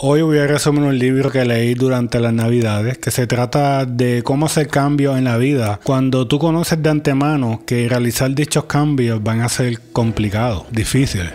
Hoy voy a resumir un libro que leí durante las navidades que se trata de cómo hacer cambios en la vida cuando tú conoces de antemano que realizar dichos cambios van a ser complicados, difíciles.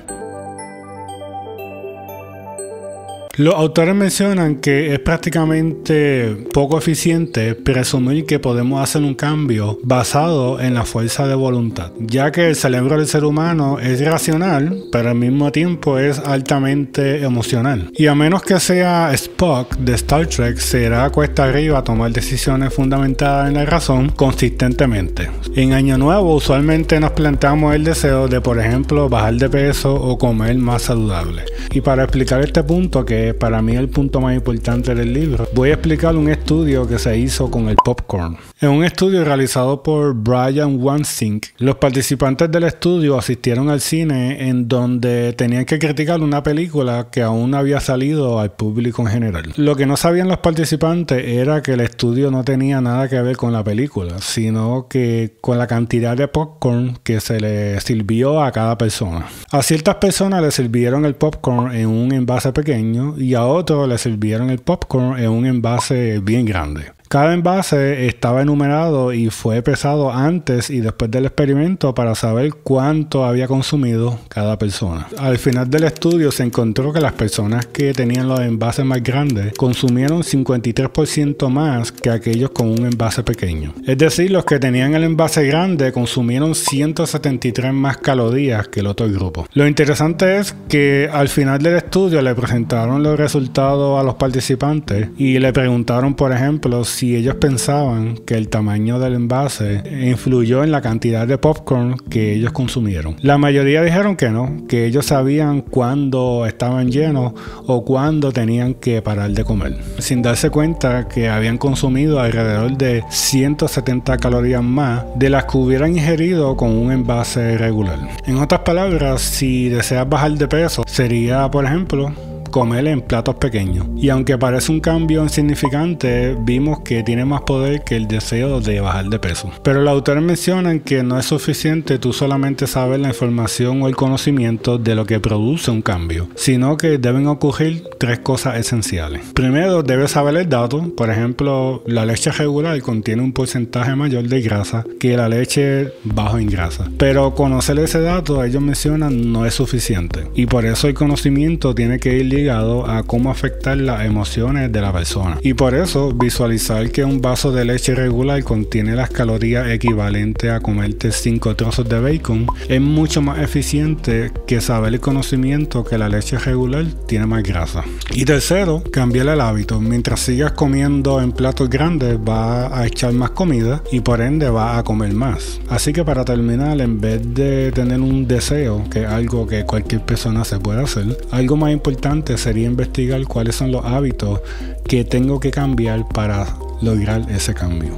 Los autores mencionan que es prácticamente poco eficiente presumir que podemos hacer un cambio basado en la fuerza de voluntad, ya que el cerebro del ser humano es racional, pero al mismo tiempo es altamente emocional. Y a menos que sea Spock de Star Trek, será cuesta arriba tomar decisiones fundamentadas en la razón consistentemente. En Año Nuevo usualmente nos planteamos el deseo de, por ejemplo, bajar de peso o comer más saludable. Y para explicar este punto que para mí el punto más importante del libro, voy a explicar un estudio que se hizo con el popcorn. En un estudio realizado por Brian Wansink, los participantes del estudio asistieron al cine en donde tenían que criticar una película que aún había salido al público en general. Lo que no sabían los participantes era que el estudio no tenía nada que ver con la película, sino que con la cantidad de popcorn que se le sirvió a cada persona. A ciertas personas le sirvieron el popcorn en un envase pequeño y a otro le sirvieron el popcorn en un envase bien grande. Cada envase estaba enumerado y fue pesado antes y después del experimento para saber cuánto había consumido cada persona. Al final del estudio se encontró que las personas que tenían los envases más grandes consumieron 53% más que aquellos con un envase pequeño. Es decir, los que tenían el envase grande consumieron 173 más calorías que el otro grupo. Lo interesante es que al final del estudio le presentaron los resultados a los participantes y le preguntaron, por ejemplo, si ellos pensaban que el tamaño del envase influyó en la cantidad de popcorn que ellos consumieron. La mayoría dijeron que no, que ellos sabían cuándo estaban llenos o cuándo tenían que parar de comer, sin darse cuenta que habían consumido alrededor de 170 calorías más de las que hubieran ingerido con un envase regular. En otras palabras, si deseas bajar de peso, sería, por ejemplo, comer en platos pequeños. Y aunque parece un cambio insignificante, vimos que tiene más poder que el deseo de bajar de peso. Pero los autores mencionan que no es suficiente tú solamente saber la información o el conocimiento de lo que produce un cambio, sino que deben ocurrir tres cosas esenciales. Primero, debes saber el dato, por ejemplo, la leche regular contiene un porcentaje mayor de grasa que la leche bajo en grasa. Pero conocer ese dato, ellos mencionan, no es suficiente. Y por eso el conocimiento tiene que ir a cómo afectar las emociones de la persona. Y por eso visualizar que un vaso de leche regular contiene las calorías equivalentes a comerte 5 trozos de bacon es mucho más eficiente que saber el conocimiento que la leche regular tiene más grasa. Y tercero, cambiar el hábito. Mientras sigas comiendo en platos grandes va a echar más comida y por ende va a comer más. Así que para terminar, en vez de tener un deseo, que es algo que cualquier persona se puede hacer, algo más sería investigar cuáles son los hábitos que tengo que cambiar para lograr ese cambio.